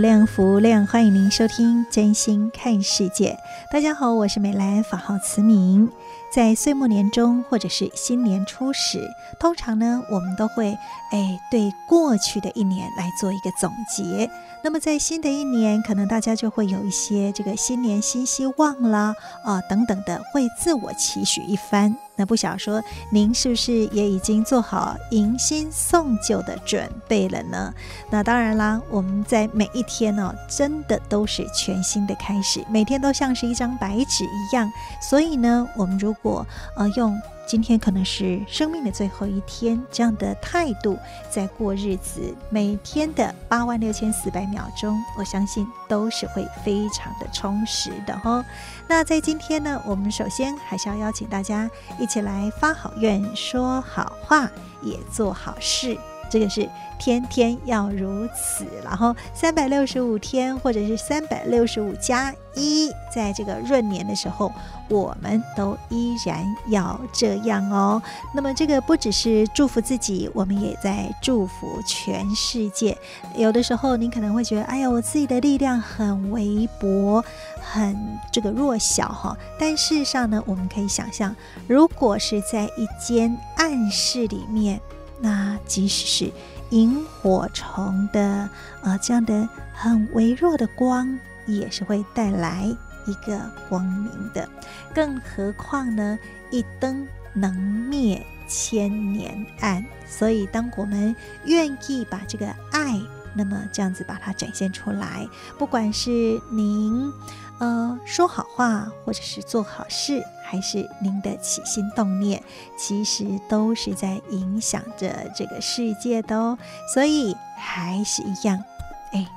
量，福无量，欢迎您收听《真心看世界》。大家好，我是美兰，法号慈明。在岁末年终或者是新年初始，通常呢，我们都会哎对过去的一年来做一个总结。那么在新的一年，可能大家就会有一些这个新年新希望啦，啊等等的，会自我期许一番。那不晓得说，您是不是也已经做好迎新送旧的准备了呢？那当然啦，我们在每一天呢、哦，真的都是全新的开始，每天都像是一张白纸一样。所以呢，我们如果呃用。今天可能是生命的最后一天，这样的态度在过日子，每天的八万六千四百秒钟，我相信都是会非常的充实的哦。那在今天呢，我们首先还是要邀请大家一起来发好愿、说好话、也做好事。这个是天天要如此，然后三百六十五天，或者是三百六十五加一，在这个闰年的时候，我们都依然要这样哦。那么这个不只是祝福自己，我们也在祝福全世界。有的时候你可能会觉得，哎呀，我自己的力量很微薄，很这个弱小哈。但事实上呢，我们可以想象，如果是在一间暗室里面。那即使是萤火虫的呃这样的很微弱的光，也是会带来一个光明的。更何况呢，一灯能灭千年暗。所以，当我们愿意把这个爱，那么这样子把它展现出来，不管是您。呃，说好话，或者是做好事，还是您的起心动念，其实都是在影响着这个世界的哦。所以还是一样，哎。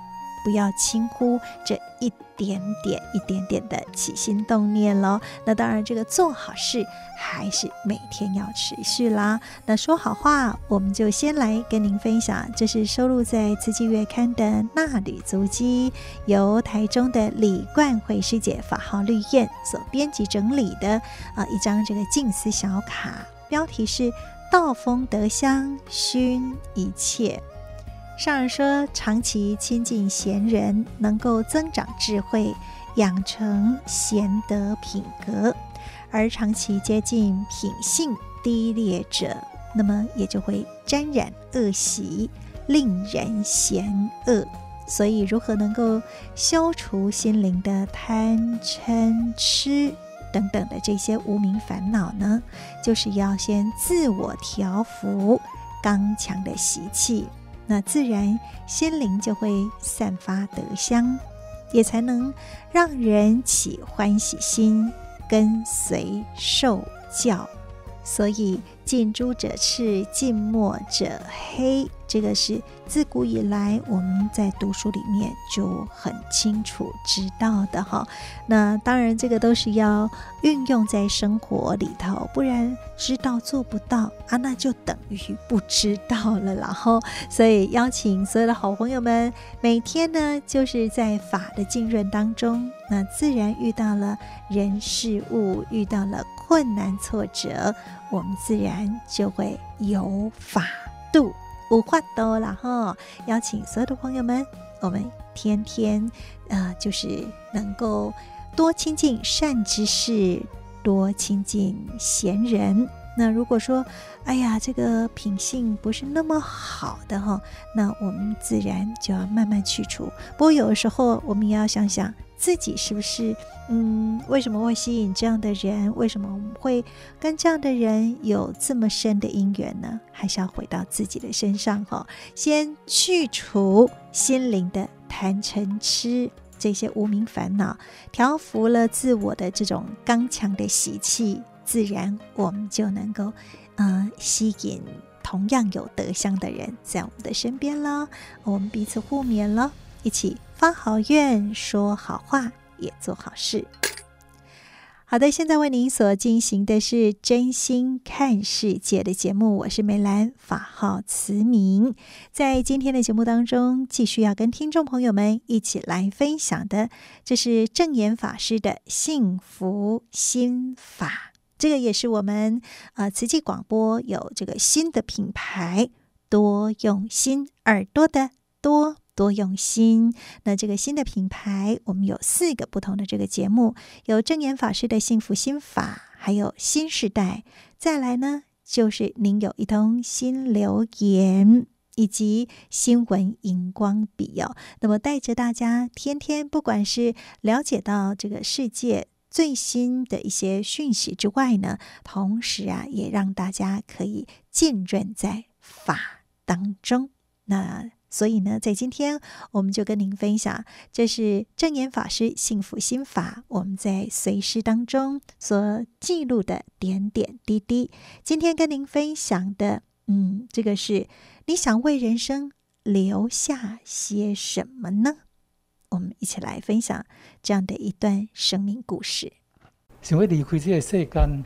不要轻忽这一点点、一点点的起心动念喽。那当然，这个做好事还是每天要持续啦。那说好话，我们就先来跟您分享，这是收录在《慈济月刊》的《纳履足迹》，由台中的李冠慧师姐法号绿燕所编辑整理的啊一张这个静思小卡，标题是“道风德香熏一切”。上人说，长期亲近贤人，能够增长智慧，养成贤德品格；而长期接近品性低劣者，那么也就会沾染恶习，令人嫌恶。所以，如何能够消除心灵的贪嗔痴等等的这些无明烦恼呢？就是要先自我调伏刚强的习气。那自然心灵就会散发德香，也才能让人起欢喜心，跟随受教。所以近朱者赤，近墨者黑。这个是自古以来我们在读书里面就很清楚知道的哈。那当然，这个都是要运用在生活里头，不然知道做不到啊，那就等于不知道了。然后，所以邀请所有的好朋友们，每天呢，就是在法的浸润当中，那自然遇到了人事物，遇到了困难挫折，我们自然就会有法度。无话多了哈，邀请所有的朋友们，我们天天呃，就是能够多亲近善知识，多亲近贤人，那如果说，哎呀，这个品性不是那么好的哈，那我们自然就要慢慢去除。不过有的时候，我们也要想想自己是不是，嗯，为什么会吸引这样的人？为什么我们会跟这样的人有这么深的因缘呢？还是要回到自己的身上哈，先去除心灵的贪嗔痴这些无明烦恼，调伏了自我的这种刚强的习气。自然，我们就能够，呃，吸引同样有德相的人在我们的身边了。我们彼此互勉了，一起发好愿、说好话、也做好事。好的，现在为您所进行的是真心看世界的节目，我是梅兰，法号慈明。在今天的节目当中，继续要跟听众朋友们一起来分享的，这是正言法师的幸福心法。这个也是我们呃慈济广播有这个新的品牌，多用心耳朵的多多用心。那这个新的品牌，我们有四个不同的这个节目，有正言法师的幸福心法，还有新时代。再来呢，就是您有一通新留言，以及新闻荧光笔哦。那么带着大家天天，不管是了解到这个世界。最新的一些讯息之外呢，同时啊，也让大家可以浸润在法当中。那所以呢，在今天我们就跟您分享，这是证言法师幸福心法，我们在随师当中所记录的点点滴滴。今天跟您分享的，嗯，这个是你想为人生留下些什么呢？我们一起来分享这样的一段生命故事。想要离开这个世间，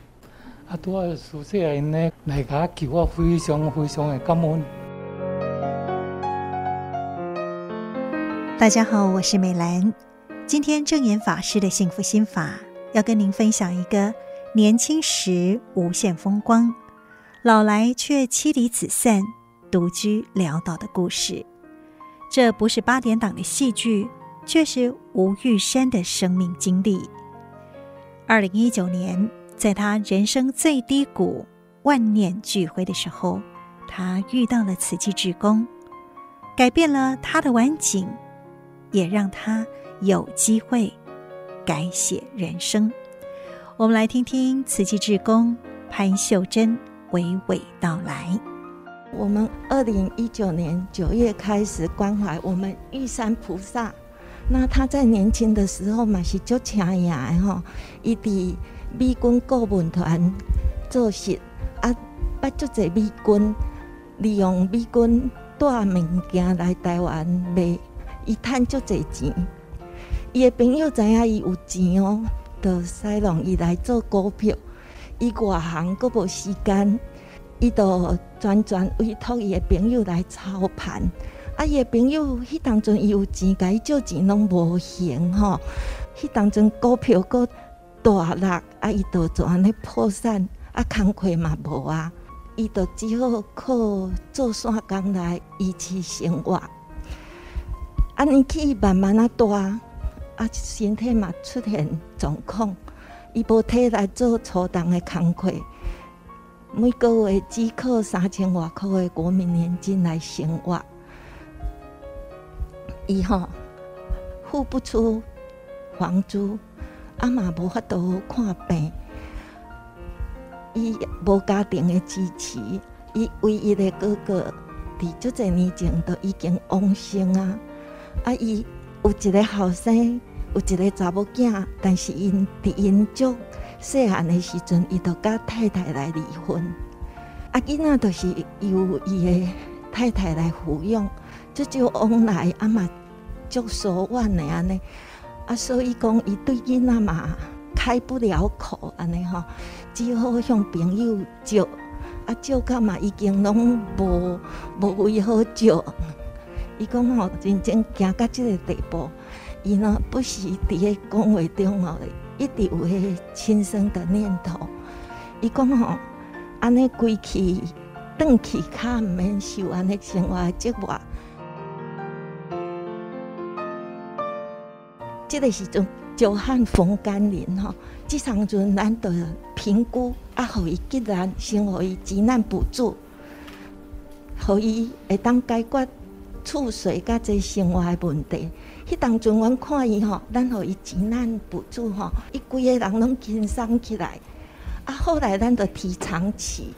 啊，多啊，苏世人呢来家求我，非常非常的感恩。大家好，我是美兰。今天证严法师的幸福心法，要跟您分享一个年轻时无限风光，老来却妻离子散、独居潦倒的故事。这不是八点档的戏剧。却是吴玉山的生命经历。二零一九年，在他人生最低谷、万念俱灰的时候，他遇到了慈济志工，改变了他的晚景，也让他有机会改写人生。我们来听听慈济志工潘秀珍娓娓道来。我们二零一九年九月开始关怀我们玉山菩萨。那他在年轻的时候嘛是足强呀的吼，伊伫美军顾问团做事，啊，捌足侪美军利用美军带物件来台湾卖，伊趁足侪钱。伊的朋友知影伊有钱哦，就塞拢伊来做股票。伊外行阁无时间，伊就专专委托伊的朋友来操盘。啊，伊个朋友，迄当阵伊有钱，甲伊借钱拢无还吼。迄当阵股票阁大落，啊，伊就做安尼破产，啊，工课嘛无啊，伊就只好靠做线工来维持生活。安尼去慢慢啊大，啊，身体嘛出现状况，伊无体力做初档的工课，每个月只靠三千外块的国民年金来生活。伊吼付不出房租，阿嘛无法度看病，伊无家庭的支持，伊唯一的哥哥伫足侪年前都已经往生啊！啊，伊有一个后生，有一个查某囝，但是因伫因足细汉的时阵，伊就甲太太来离婚，啊，囡仔都是由伊的太太来抚养。这就往来啊嘛，足疏远的安尼，啊，所以讲伊对囡仔嘛开不了口安尼吼，只好向朋友借，啊借到嘛已经拢无无位好借。伊讲吼，真正行到这个地步，伊呢不时伫个讲话中哦，一直有迄轻生的念头。伊讲吼，安尼归去，转去较毋免受安尼生活折磨。这个时阵久旱逢甘霖吼，即场阵咱就评估啊，予伊急难先予伊急难补助，予伊会当解决厝水甲这生活的问题。迄当阵阮看伊吼，咱予伊急难补助吼，伊规个人拢轻松起来。啊，后来咱就提长期，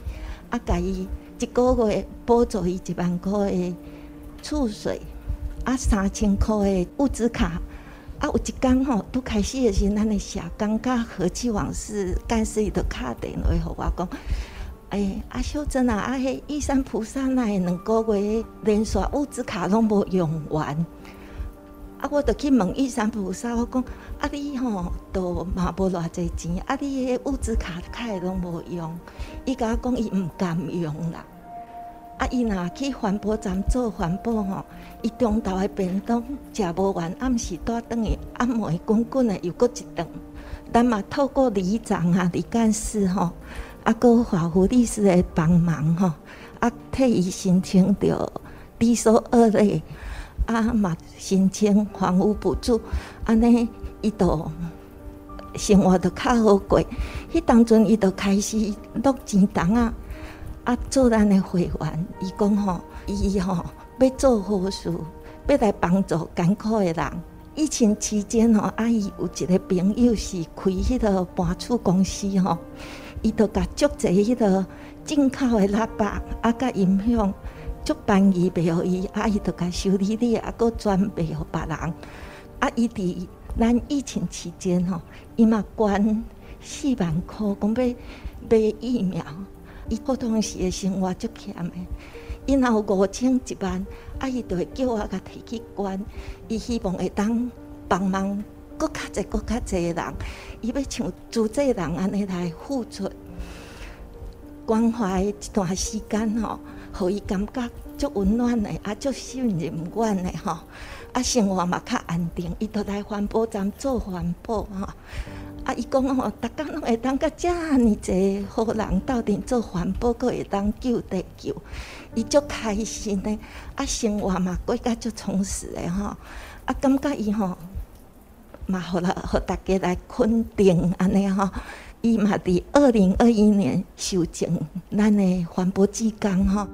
啊，甲伊一个月补助伊一万块的厝水，啊，三千块的物资卡。啊，有一天吼，拄开始的时候，咱的社工甲和气往事干事伊就敲电话互我讲，哎，阿秀珍啊，啊，迄玉山菩萨那两个月连续物资卡拢无用完。啊，我就去问玉山菩萨，我讲，啊，你吼都嘛无偌济钱，啊，你迄物资卡开拢无用，伊甲我讲，伊毋甘用啦。啊，伊若去环保站做环保吼，伊中昼的便当食无完，暗时带转去，暗暝滚滚的又搁一顿。咱嘛透过里长啊、里干事吼，啊，搁华福律师的帮忙吼，啊，替伊申请着低收二类。啊嘛，申请房屋补助，安尼伊都生活都较好过。迄当阵伊都开始落钱筒啊，啊做咱的会员。伊讲吼，伊吼要做好事，要来帮助艰苦的人。疫情期间吼，啊伊有一个朋友是开迄个搬厝公司吼，伊都甲足侪迄个进口的喇叭啊，甲音响。足便宜卖互伊，啊伊着甲修理理，啊搁转卖互别人。啊，伊伫咱疫情期间吼，伊嘛捐四万箍，讲要买疫苗。伊普通时诶生活足欠诶，伊若有五千一万，啊伊着会叫我甲摕去捐。伊希望会当帮忙搁较济搁较济诶人，伊要像助济人安尼来付出关怀一段时间吼。互伊感觉足温暖的，啊，足信任阮诶吼，啊，生活嘛较安定。伊都来环保站做环保吼，啊，啊伊讲吼，逐工拢会当甲遮尔济好人斗阵做环保，阁会当救地球，伊足开心的，啊，生活嘛过甲足充实的吼，啊，感觉伊吼嘛，互啦，互大家来肯定安尼吼。伊嘛伫二零二一年修正咱的环保志工吼。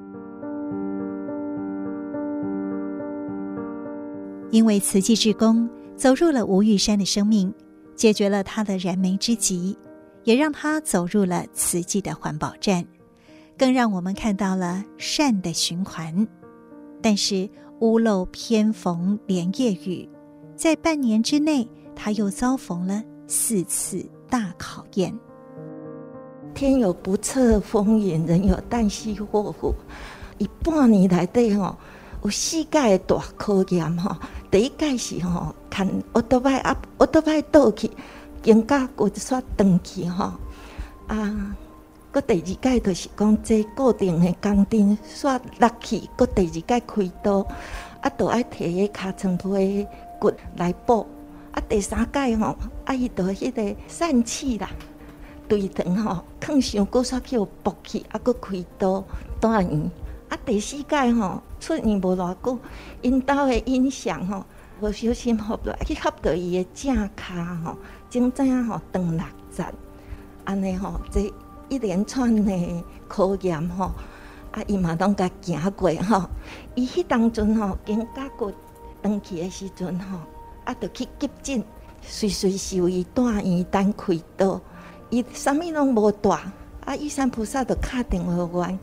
因为慈济志工走入了吴玉山的生命，解决了他的燃眉之急，也让他走入了慈济的环保站，更让我们看到了善的循环。但是屋漏偏逢连夜雨，在半年之内，他又遭逢了四次大考验。天有不测风云，人有旦夕祸福。一半年来对吼，有世界大考验吼。第一届是吼，牵奥多拜啊，奥多拜倒去，肩胛骨煞断去吼。啊，搁第二届就是讲这固定的钢钉煞落去，搁第二届开刀，啊，都爱摕个尻川皮骨来补。啊，第三届吼，啊，伊都迄个疝气啦，对肠吼，囥伤久煞去互驳去，啊，搁开刀住院。啊，第四届吼。出院无偌久，因兜的影像吼，无小心合落去合到伊的正骹吼，真正吼断六节，安尼吼，这一连串的考验吼，啊，伊嘛拢甲行过吼。伊迄当阵吼，肩胛骨断去的时阵吼，啊，着去急诊，随随受伊住院等开刀，伊啥物拢无带，啊，玉山菩萨着敲电话阮，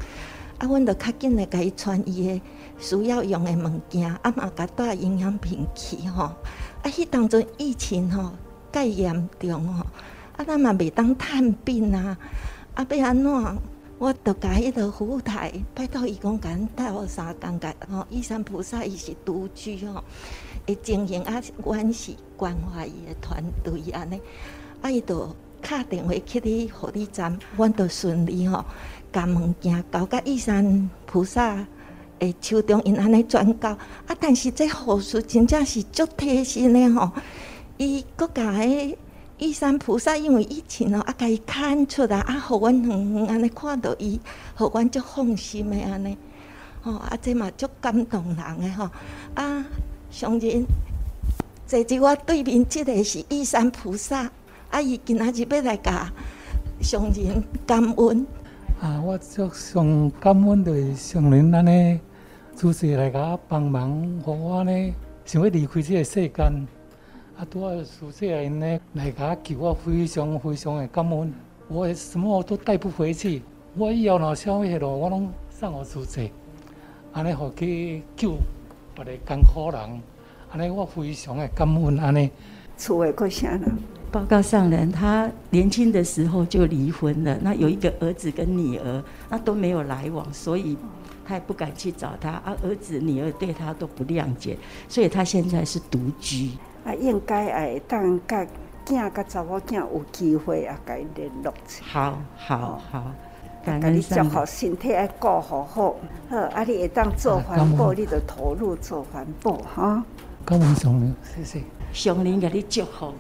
啊，阮着较紧来甲伊传伊的。需要用的物件，啊嘛，甲带营养品去吼。啊，迄当阵疫情吼，介严重吼，啊，咱嘛袂当探病啊。啊，要安怎？我著甲迄个服务台拜托伊讲，甲带我三工个吼。玉山菩萨伊是独居吼，会经营啊，阮是关怀伊的团队安尼。啊，伊著敲电话去你护理站，阮著顺利吼，甲物件交甲玉山菩萨。诶，手中因安尼转交啊，但是这护士真正是足贴心的吼。伊国甲迄玉山菩萨，因为疫情哦，啊，甲伊看出来啊，互阮远远安尼看到伊，互阮足放心的安尼。吼啊，这嘛足感动人的吼。啊，上人坐伫我对面，即个是玉山菩萨，啊，伊今仔日要来甲上人感恩。啊，我足上感恩对上人安尼，主持来甲帮忙，互我呢想要离开这个世间。啊，拄啊，苏舍人呢来甲救我，非常非常的感恩。我什么都带不回去，我以后若消费了，我拢送互苏舍，安尼互去救别个艰苦人。安尼我非常的感恩，安尼。厝诶，个啥人？报告上人，他年轻的时候就离婚了，那有一个儿子跟女儿，那都没有来往，所以他也不敢去找他。啊，儿子女儿对他都不谅解，所以他现在是独居。啊，应该爱当甲囝甲查某囝有机会啊，甲伊联络。好好好，甲你祝福身体爱顾好好。好，啊，你会当做环保，你就投入做环保哈。感恩上人，谢谢。上人给你祝福，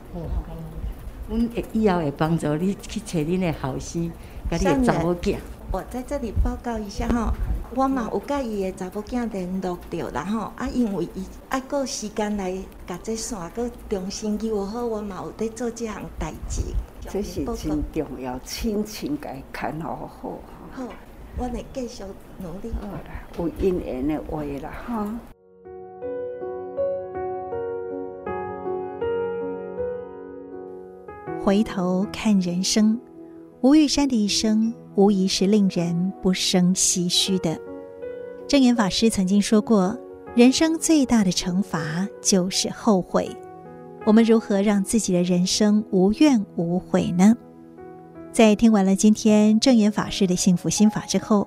阮会以后会帮助你去找恁的后生，甲你的查某囝。我在这里报告一下哈，我嘛有甲伊的查某囝联络着，然后啊，因为伊爱过时间来甲这线个重新救好，我嘛有在做这项代志。这是真重要，亲情该看好好。好，我会继续努力。好啦，有姻缘的话啦，哈。回头看人生，吴玉山的一生无疑是令人不生唏嘘的。证严法师曾经说过：“人生最大的惩罚就是后悔。”我们如何让自己的人生无怨无悔呢？在听完了今天证严法师的幸福心法之后，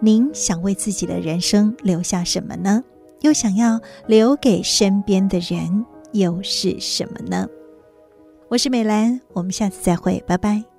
您想为自己的人生留下什么呢？又想要留给身边的人又是什么呢？我是美兰，我们下次再会，拜拜。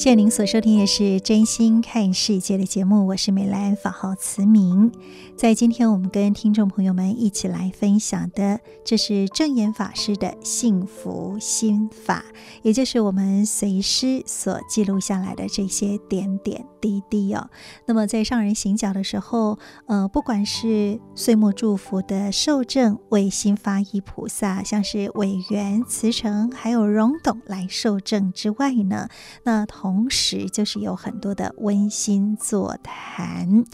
谢谢您所收听的是《真心看世界》的节目，我是美兰，法号慈明。在今天我们跟听众朋友们一起来分享的，这是正言法师的幸福心法，也就是我们随师所记录下来的这些点点滴滴哦。那么在上人行脚的时候，呃，不管是岁末祝福的受证为心发一菩萨，像是委员慈诚还有荣董来受证之外呢，那同时，就是有很多的温馨座谈，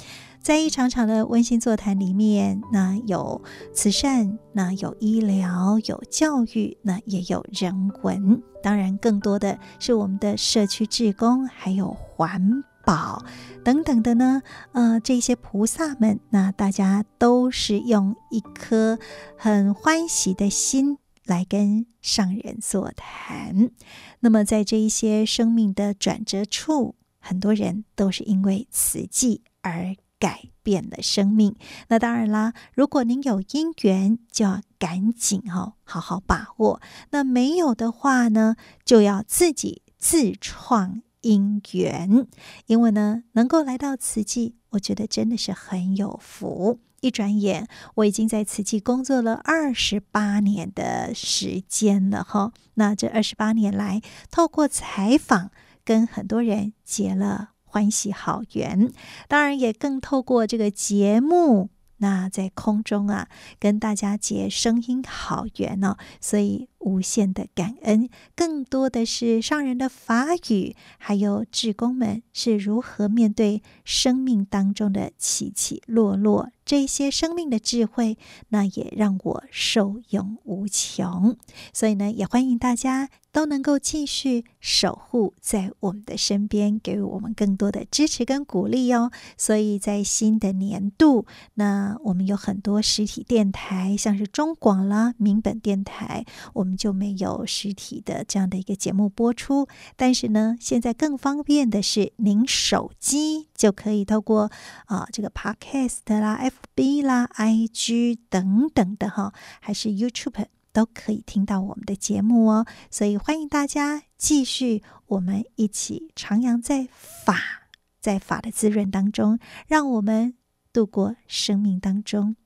在一场场的温馨座谈里面，那有慈善，那有医疗，有教育，那也有人文，当然更多的是我们的社区志工，还有环宝等等的呢。呃，这些菩萨们，那大家都是用一颗很欢喜的心。来跟上人座谈，那么在这一些生命的转折处，很多人都是因为慈济而改变了生命。那当然啦，如果您有因缘，就要赶紧哦，好好把握；那没有的话呢，就要自己自创因缘。因为呢，能够来到慈济，我觉得真的是很有福。一转眼，我已经在慈济工作了二十八年的时间了哈。那这二十八年来，透过采访，跟很多人结了欢喜好缘，当然也更透过这个节目。那在空中啊，跟大家结声音好缘哦，所以无限的感恩，更多的是上人的法语，还有志工们是如何面对生命当中的起起落落，这些生命的智慧，那也让我受用无穷。所以呢，也欢迎大家。都能够继续守护在我们的身边，给予我们更多的支持跟鼓励哦。所以在新的年度，那我们有很多实体电台，像是中广啦、民本电台，我们就没有实体的这样的一个节目播出。但是呢，现在更方便的是，您手机就可以透过啊、这个 Podcast 啦、FB 啦、IG 等等的哈，还是 YouTube。都可以听到我们的节目哦。所以欢迎大家继续，我们一起徜徉在法，在法的滋润当中，让我们度过生命当中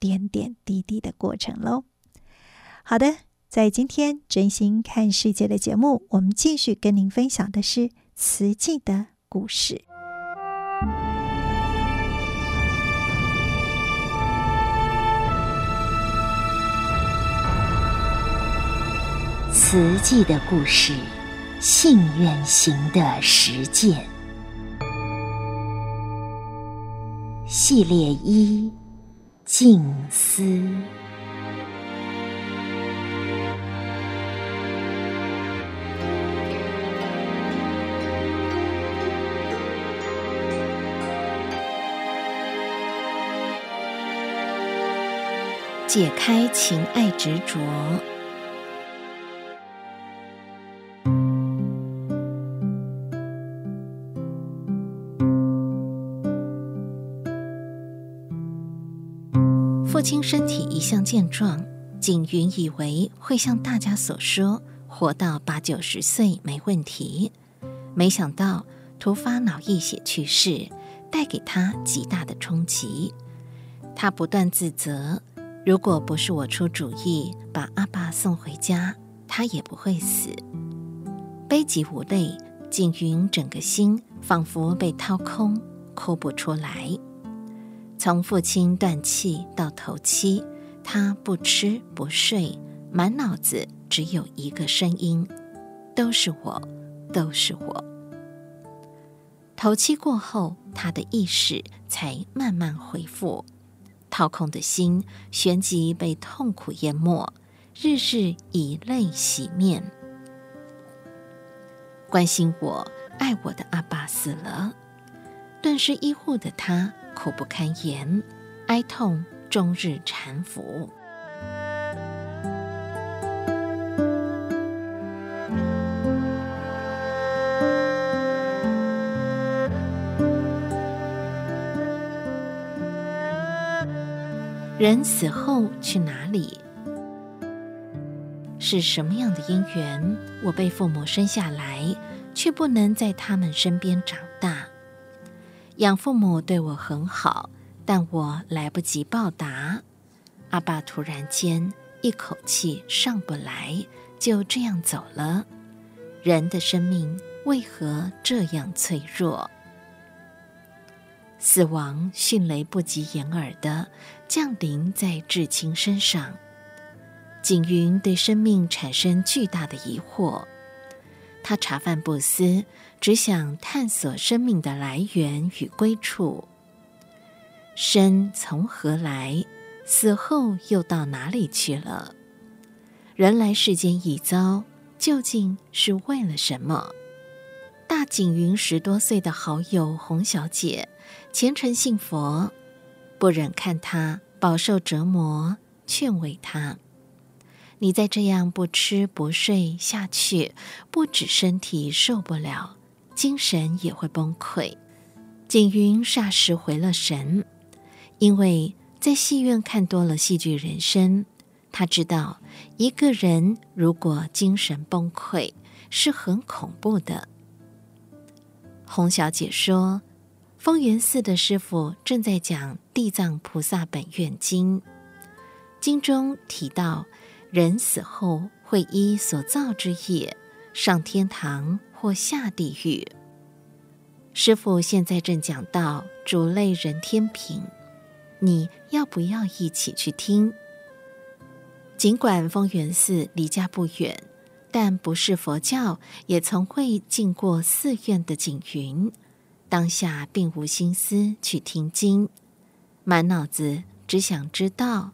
点点滴滴的过程喽。好的，在今天真心看世界的节目，我们继续跟您分享的是慈济的故事。慈济的故事，信愿行的实践，系列一：静思。解开情爱执着。父亲身体一向健壮，景云以为会像大家所说，活到八九十岁没问题。没想到突发脑溢血去世，带给他极大的冲击。他不断自责。如果不是我出主意把阿爸送回家，他也不会死。悲极无泪，景云整个心仿佛被掏空，哭不出来。从父亲断气到头七，他不吃不睡，满脑子只有一个声音：都是我，都是我。头七过后，他的意识才慢慢恢复。掏空的心，旋即被痛苦淹没，日日以泪洗面。关心我、爱我的阿爸死了，顿时医护的他苦不堪言，哀痛终日缠缚。人死后去哪里？是什么样的因缘？我被父母生下来，却不能在他们身边长大。养父母对我很好，但我来不及报答。阿爸突然间一口气上不来，就这样走了。人的生命为何这样脆弱？死亡迅雷不及掩耳的降临在至亲身上，景云对生命产生巨大的疑惑。他茶饭不思，只想探索生命的来源与归处。生从何来？死后又到哪里去了？人来世间一遭，究竟是为了什么？大景云十多岁的好友洪小姐。虔诚信佛，不忍看他饱受折磨，劝慰他：“你再这样不吃不睡下去，不止身体受不了，精神也会崩溃。”景云霎时回了神，因为在戏院看多了戏剧人生，他知道一个人如果精神崩溃是很恐怖的。洪小姐说。丰源寺的师傅正在讲《地藏菩萨本愿经》，经中提到，人死后会依所造之业上天堂或下地狱。师傅现在正讲到主类人天品，你要不要一起去听？尽管丰源寺离家不远，但不是佛教，也从未进过寺院的景云。当下并无心思去听经，满脑子只想知道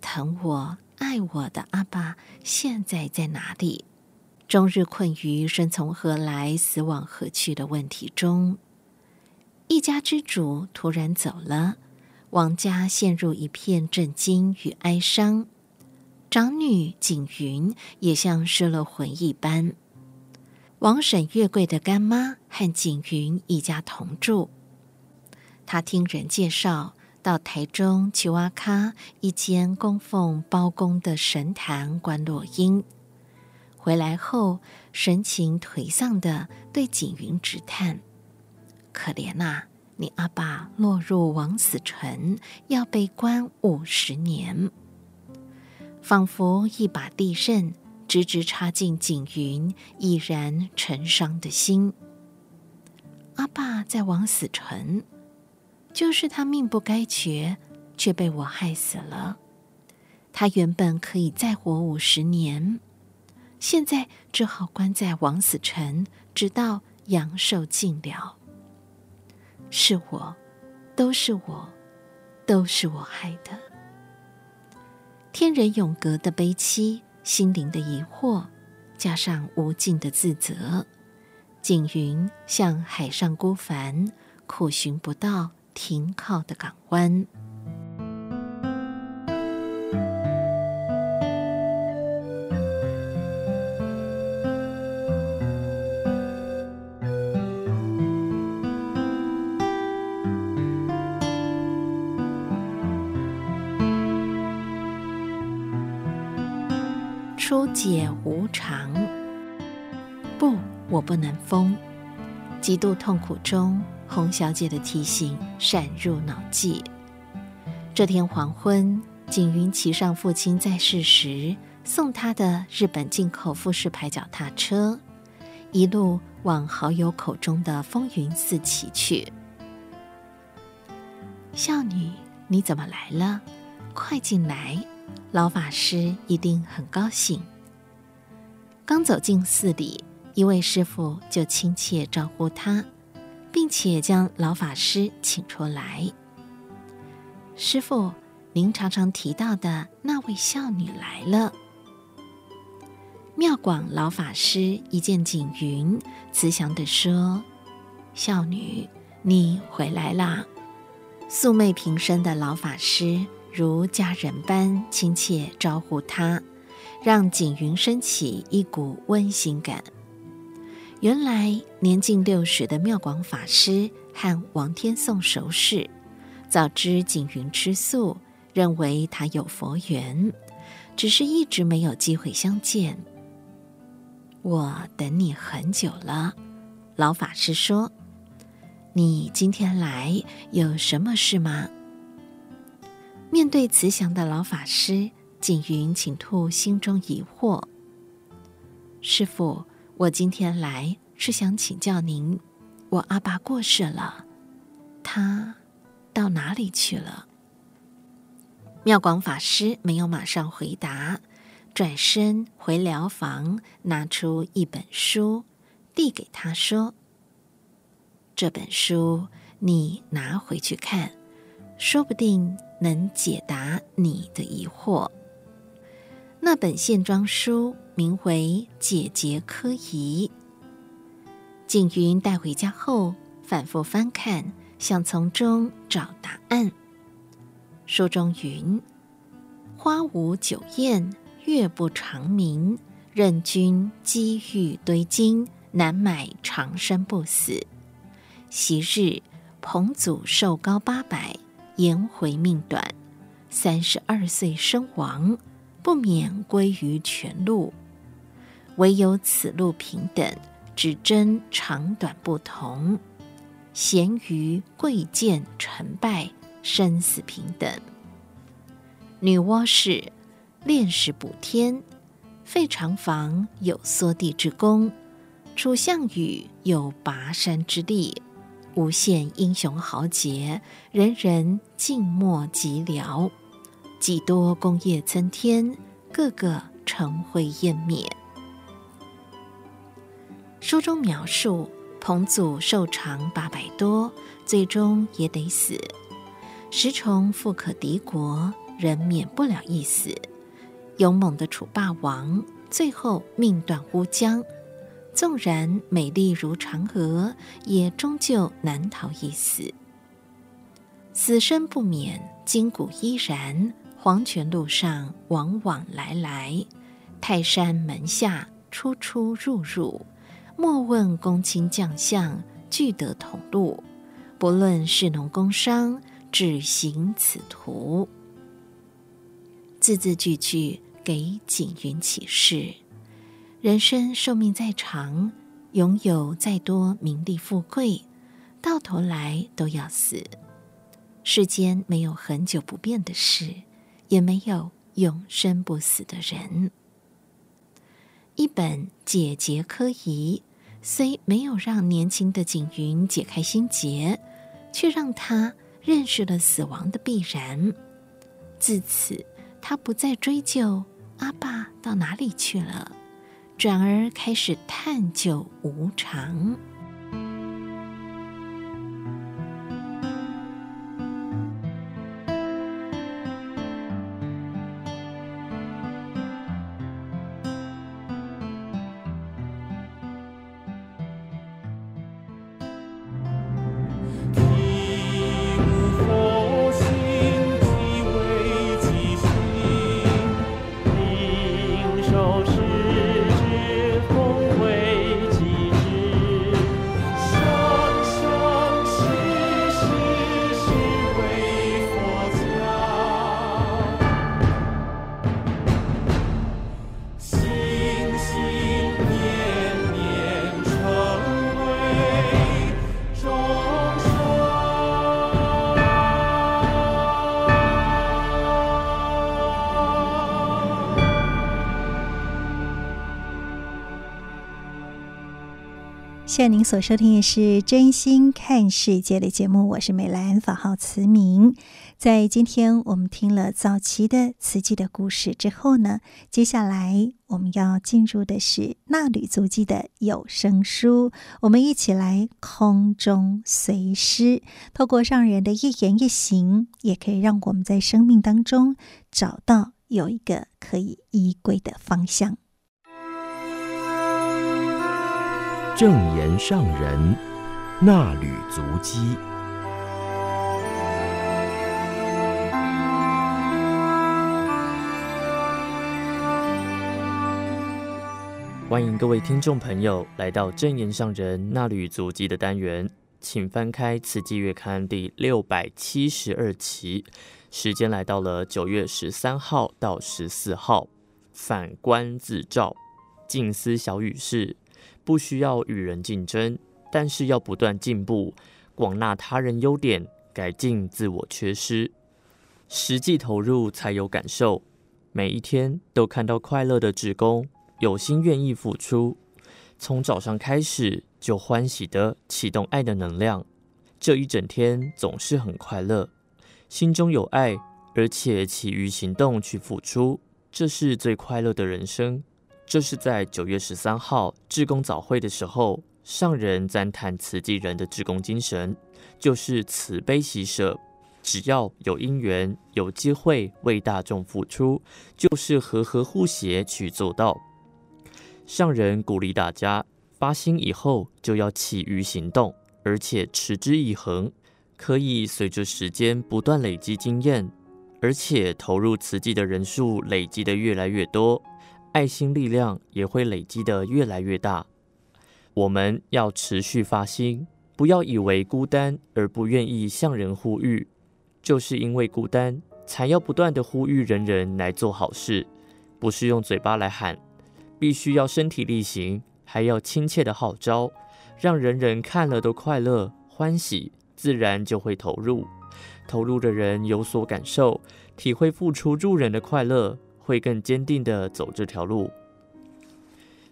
疼我爱我的阿爸现在在哪里，终日困于生从何来、死往何去的问题中。一家之主突然走了，王家陷入一片震惊与哀伤，长女景云也像失了魂一般。王婶月桂的干妈和景云一家同住。她听人介绍，到台中薜仔脚一间供奉包公的神坛观落英。回来后，神情颓丧地对景云直叹：“可怜呐、啊，你阿爸落入枉死城，要被关五十年。”仿佛一把利刃，直直插进景云已然成伤的心。阿爸在枉死城，就是他命不该绝，却被我害死了。他原本可以再活五十年，现在只好关在枉死城，直到阳寿尽了。是我，都是我，都是我害的。天人永隔的悲戚，心灵的疑惑，加上无尽的自责。景云像海上孤帆，苦寻不到停靠的港湾。解无常，不。我不能疯，极度痛苦中，洪小姐的提醒闪入脑际。这天黄昏，景云骑上父亲在世时送他的日本进口富士牌脚踏车，一路往好友口中的风云寺骑去。孝女，你怎么来了？快进来，老法师一定很高兴。刚走进寺里。一位师父就亲切招呼他，并且将老法师请出来。师傅，您常常提到的那位孝女来了。妙广老法师一见景云，慈祥地说：“孝女，你回来啦！”素昧平生的老法师如家人般亲切招呼他，让景云升起一股温馨感。原来年近六十的妙广法师和王天颂熟识，早知景云吃素，认为他有佛缘，只是一直没有机会相见。我等你很久了，老法师说：“你今天来有什么事吗？”面对慈祥的老法师，景云请吐心中疑惑：“师傅。”我今天来是想请教您，我阿爸过世了，他到哪里去了？妙广法师没有马上回答，转身回寮房，拿出一本书，递给他说：“这本书你拿回去看，说不定能解答你的疑惑。”那本线装书。名为《解结科仪》，景云带回家后，反复翻看，想从中找答案。书中云：“花无酒宴，月不长明。任君积玉堆金，难买长生不死。昔日彭祖寿高八百，颜回命短，三十二岁身亡，不免归于全路。”唯有此路平等，只争长短不同；贤愚贵贱成败，生死平等。女娲氏炼石补天，废长房有缩地之功；楚项羽有拔山之力。无限英雄豪杰，人人静默寂寥。几多功业增添，个个成灰烟灭。书中描述彭祖寿长八百多，最终也得死。十重富可敌国，仍免不了一死。勇猛的楚霸王，最后命断乌江。纵然美丽如嫦娥，也终究难逃一死。死生不免，筋骨依然。黄泉路上往往来来，泰山门下出出入入。莫问公卿将相，俱得同路。不论士农工商，只行此途。字字句句给景云启示：人生寿命再长，拥有再多名利富贵，到头来都要死。世间没有恒久不变的事，也没有永生不死的人。一本解结科仪，虽没有让年轻的景云解开心结，却让他认识了死亡的必然。自此，他不再追究阿爸到哪里去了，转而开始探究无常。现在您所收听的是《真心看世界》的节目，我是美兰，法号慈明。在今天我们听了早期的慈济的故事之后呢，接下来我们要进入的是纳履足迹的有声书。我们一起来空中随师，透过上人的一言一行，也可以让我们在生命当中找到有一个可以依归的方向。正言上人那履足迹，欢迎各位听众朋友来到正言上人那履足迹的单元，请翻开《慈济月刊》第六百七十二期，时间来到了九月十三号到十四号，反观自照，静思小语是。不需要与人竞争，但是要不断进步，广纳他人优点，改进自我缺失，实际投入才有感受。每一天都看到快乐的职工，有心愿意付出，从早上开始就欢喜的启动爱的能量，这一整天总是很快乐，心中有爱，而且起于行动去付出，这是最快乐的人生。这是在九月十三号志工早会的时候，上人赞叹慈济人的志工精神，就是慈悲喜舍，只要有因缘、有机会为大众付出，就是和和互协去做到。上人鼓励大家发心以后就要起于行动，而且持之以恒，可以随着时间不断累积经验，而且投入慈济的人数累积的越来越多。爱心力量也会累积得越来越大。我们要持续发心，不要以为孤单而不愿意向人呼吁，就是因为孤单，才要不断地呼吁人人来做好事。不是用嘴巴来喊，必须要身体力行，还要亲切的号召，让人人看了都快乐欢喜，自然就会投入。投入的人有所感受，体会付出助人的快乐。会更坚定地走这条路。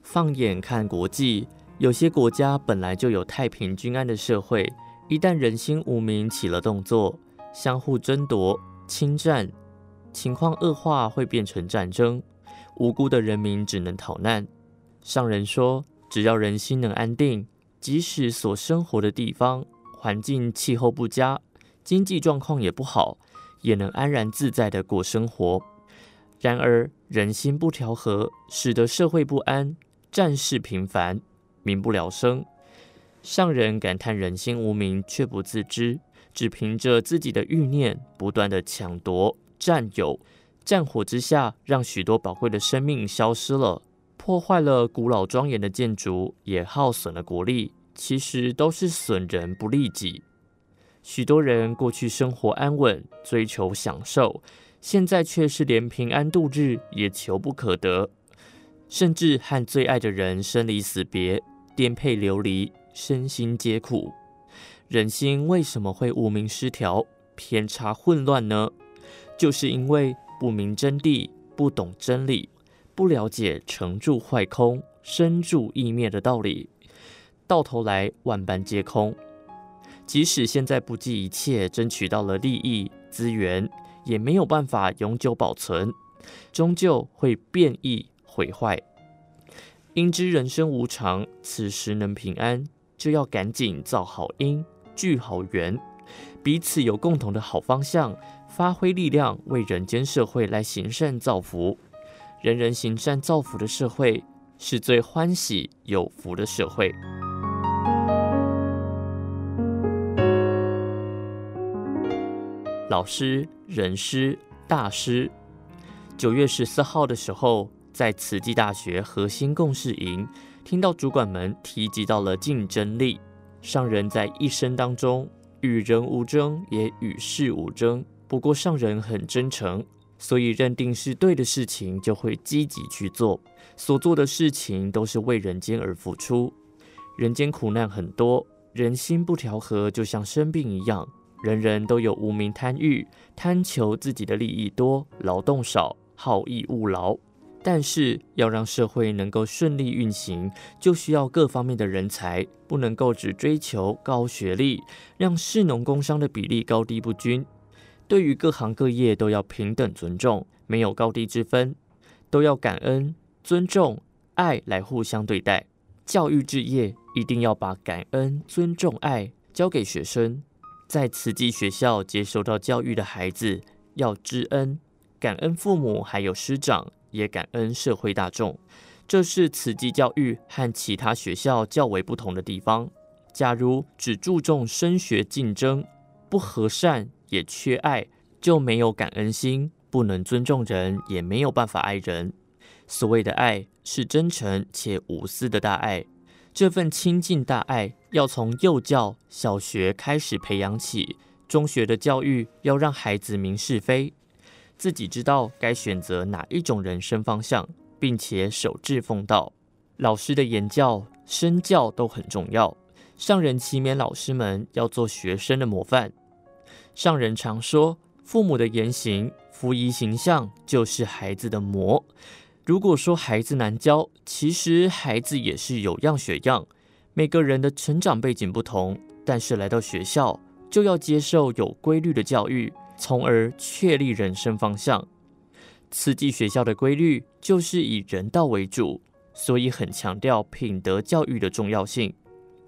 放眼看国际，有些国家本来就有太平均安的社会，一旦人心无明起了动作，相互争夺、侵占，情况恶化会变成战争，无辜的人民只能逃难。上人说，只要人心能安定，即使所生活的地方环境气候不佳，经济状况也不好，也能安然自在地过生活。然而，人心不调和，使得社会不安，战事频繁，民不聊生。上人感叹人心无明，却不自知，只凭着自己的欲念，不断地抢夺、占有，战火之下，让许多宝贵的生命消失了，破坏了古老庄严的建筑，也耗损了国力。其实都是损人不利己。许多人过去生活安稳，追求享受，现在却是连平安度日也求不可得，甚至和最爱的人生离死别，颠沛流离，身心皆苦。人心为什么会无名失调、偏差混乱呢？就是因为不明真谛，不懂真理，不了解成住坏空、生住异灭的道理，到头来万般皆空。即使现在不计一切争取到了利益资源，也没有办法永久保存，终究会变异毁坏。应知人生无常，此时能平安，就要赶紧造好因，聚好缘，彼此有共同的好方向，发挥力量，为人间社会来行善造福。人人行善造福的社会，是最欢喜有福的社会。老师、人师、大师。九月十四号的时候，在慈济大学核心共事营，听到主管们提及到了竞争力。上人在一生当中，与人无争，也与事无争。不过上人很真诚，所以认定是对的事情，就会积极去做。所做的事情都是为人间而付出。人间苦难很多，人心不调和，就像生病一样。人人都有无名贪欲，贪求自己的利益多，劳动少，好逸恶劳。但是要让社会能够顺利运行，就需要各方面的人才，不能够只追求高学历，让士农工商的比例高低不均。对于各行各业都要平等尊重，没有高低之分，都要感恩、尊重、爱来互相对待。教育置业一定要把感恩、尊重、爱交给学生。在慈济学校接受到教育的孩子，要知恩、感恩父母，还有师长，也感恩社会大众。这是慈济教育和其他学校较为不同的地方。假如只注重升学竞争，不和善也缺爱，就没有感恩心，不能尊重人，也没有办法爱人。所谓的爱，是真诚且无私的大爱。这份亲近大爱要从幼教、小学开始培养起，中学的教育要让孩子明是非，自己知道该选择哪一种人生方向，并且守志奉道。老师的言教、身教都很重要。上人祈勉老师们要做学生的模范。上人常说，父母的言行、服仪形象就是孩子的模。如果说孩子难教，其实孩子也是有样学样。每个人的成长背景不同，但是来到学校就要接受有规律的教育，从而确立人生方向。慈济学校的规律就是以人道为主，所以很强调品德教育的重要性。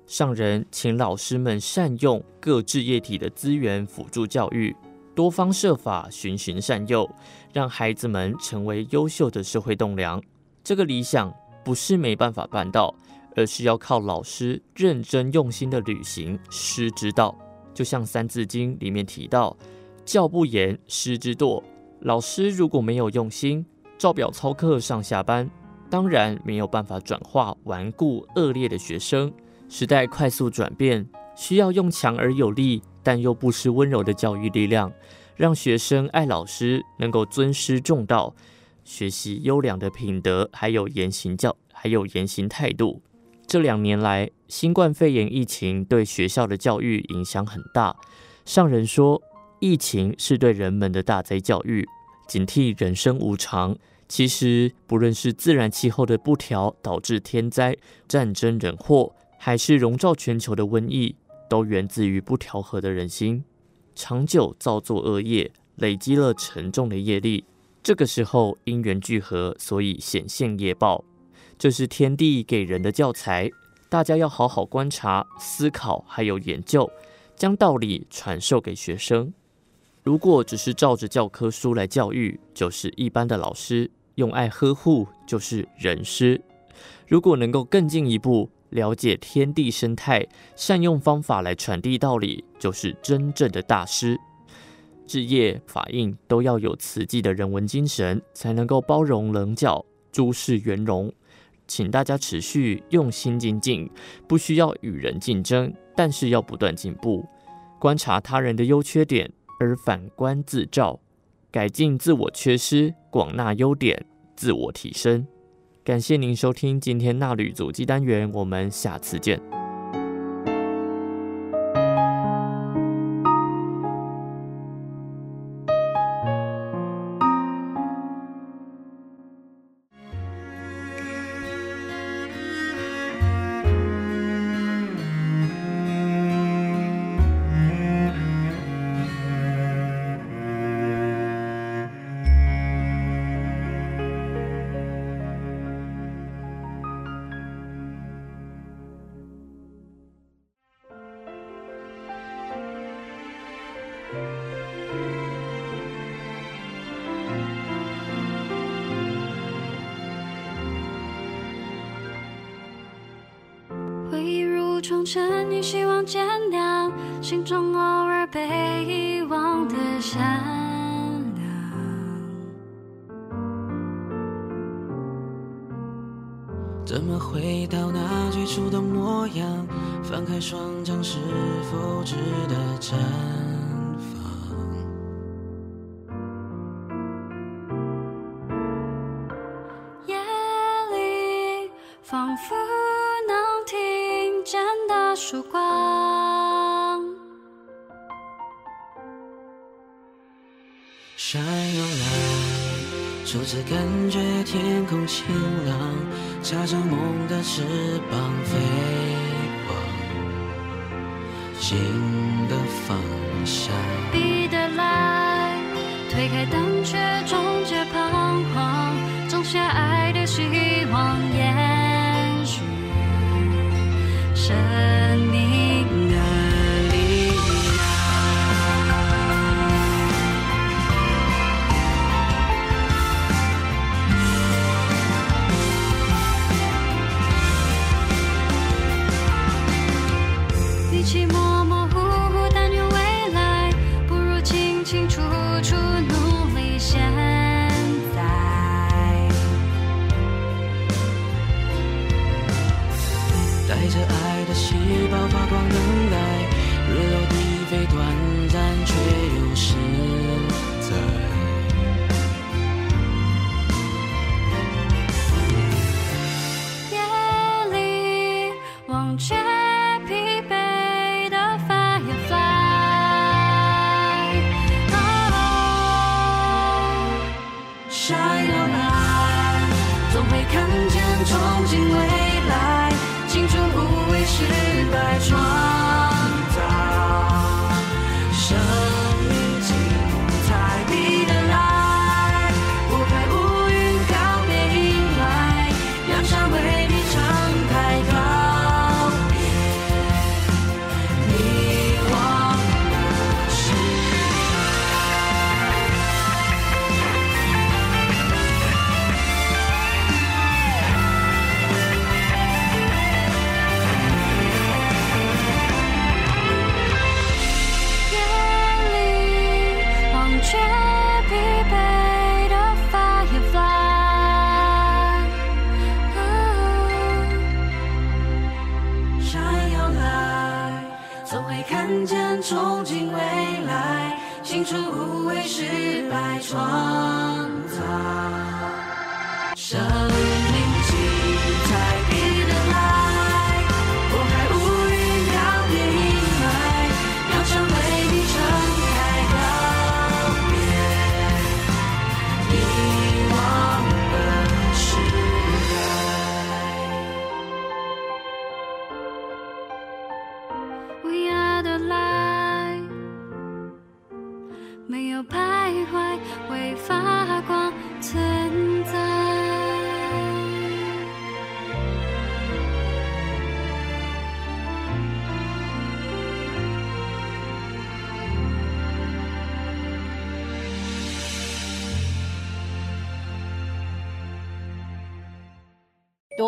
上人请老师们善用各志业体的资源辅助教育。多方设法循循善诱，让孩子们成为优秀的社会栋梁。这个理想不是没办法办到，而是要靠老师认真用心的履行师之道。就像《三字经》里面提到：“教不严，师之惰。”老师如果没有用心，照表操课上下班，当然没有办法转化顽固恶劣的学生。时代快速转变，需要用强而有力。但又不失温柔的教育力量，让学生爱老师，能够尊师重道，学习优良的品德，还有言行教，还有言行态度。这两年来，新冠肺炎疫情对学校的教育影响很大。上人说，疫情是对人们的大灾教育，警惕人生无常。其实，不论是自然气候的不调导致天灾、战争、人祸，还是笼罩全球的瘟疫。都源自于不调和的人心，长久造作恶业，累积了沉重的业力。这个时候因缘聚合，所以显现业报。这是天地给人的教材，大家要好好观察、思考，还有研究，将道理传授给学生。如果只是照着教科书来教育，就是一般的老师；用爱呵护，就是人师。如果能够更进一步，了解天地生态，善用方法来传递道理，就是真正的大师。置业法印都要有慈济的人文精神，才能够包容棱角，诸事圆融。请大家持续用心精进，不需要与人竞争，但是要不断进步。观察他人的优缺点，而反观自照，改进自我缺失，广纳优点，自我提升。感谢您收听今天纳履足迹单元，我们下次见。插上梦的翅膀飞往新的方向。逼得来，推开胆怯，终结彷徨，种下爱的希望。白穿。憧憬未来，青春无畏，失败创造胜。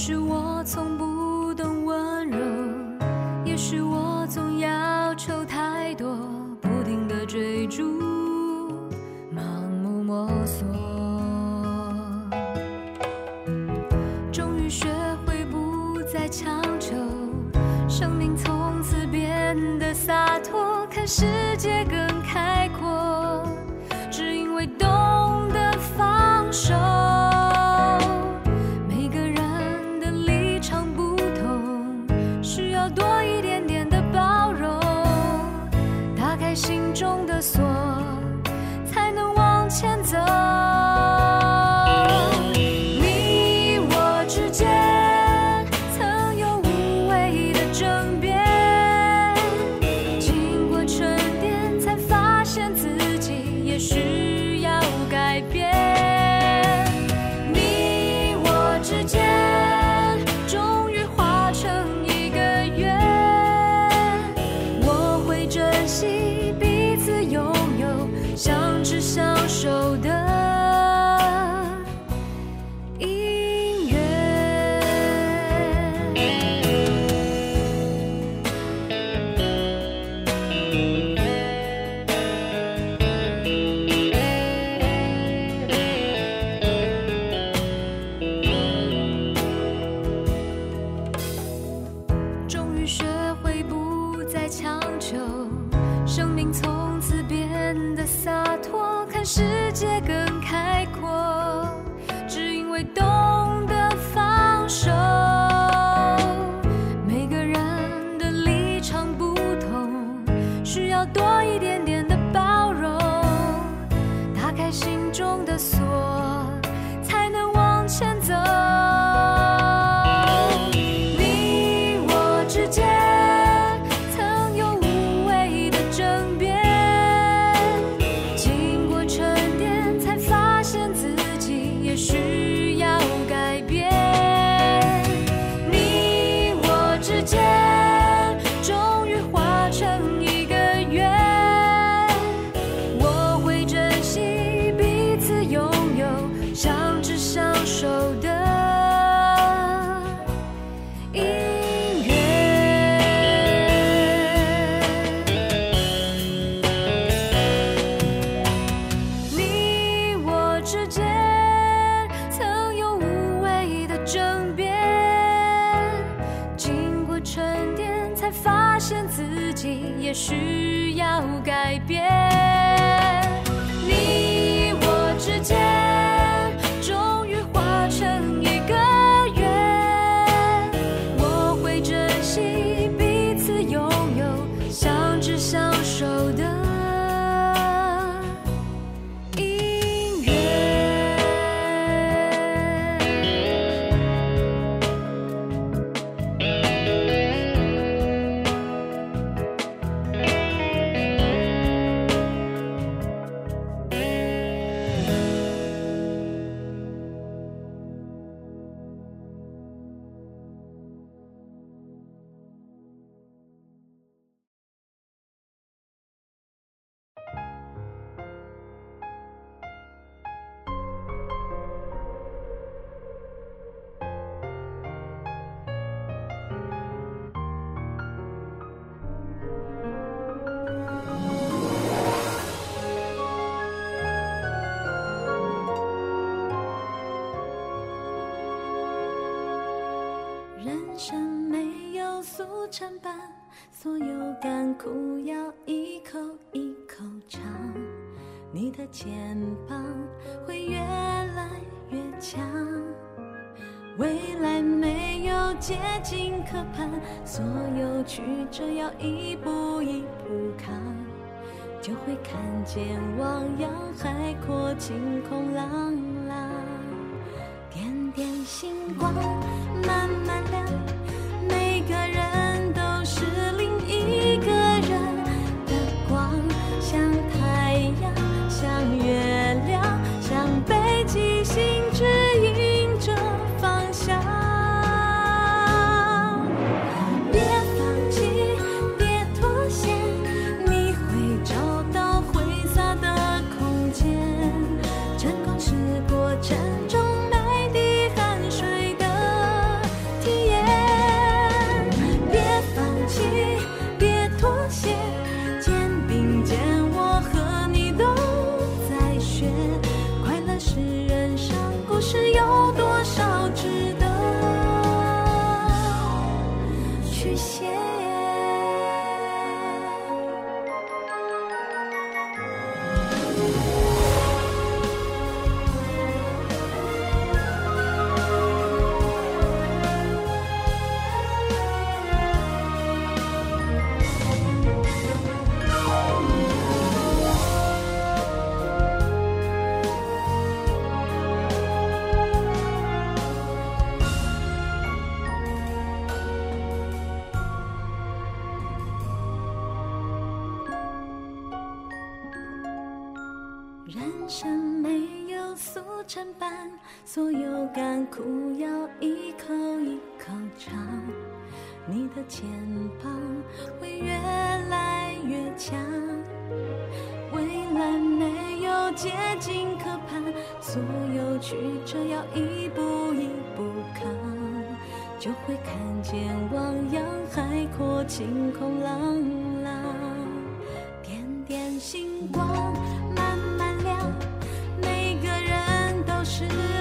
是我从不懂温柔也是我多一点点的包容，打开心中的锁。参半，所有甘苦要一口一口尝。你的肩膀会越来越强，未来没有捷径可攀，所有曲折要一步一步扛，就会看见汪洋海阔，晴空朗所有甘苦要一口一口尝。你的肩膀会越来越强，未来没有捷径可攀，所有曲折要一步一步扛，就会看见汪洋海阔，晴空朗朗，点点星光慢慢亮，每个人都是。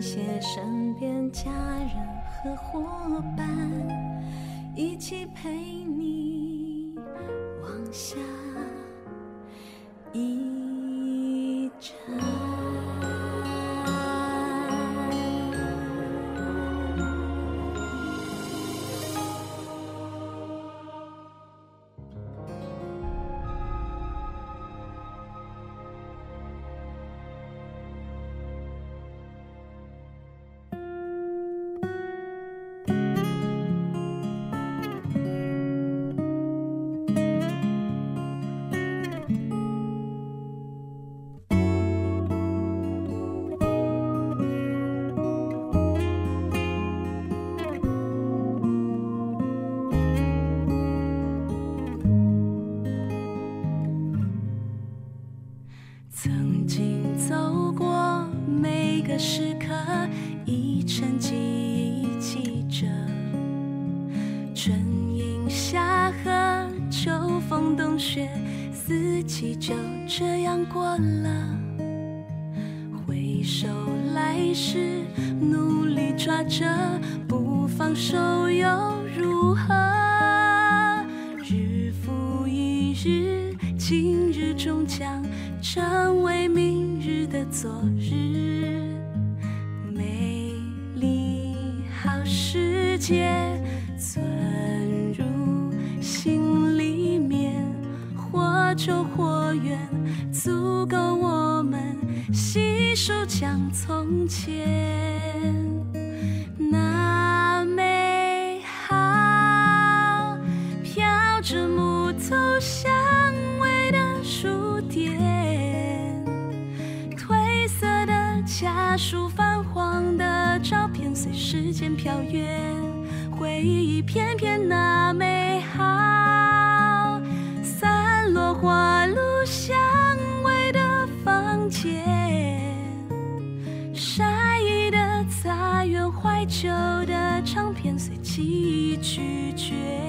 感谢身边家人和伙伴一起陪你往下数泛黄的照片随时间飘远，回忆一片片。那美好散落花露香味的房间，晒的杂院怀旧的唱片随记忆咀嚼。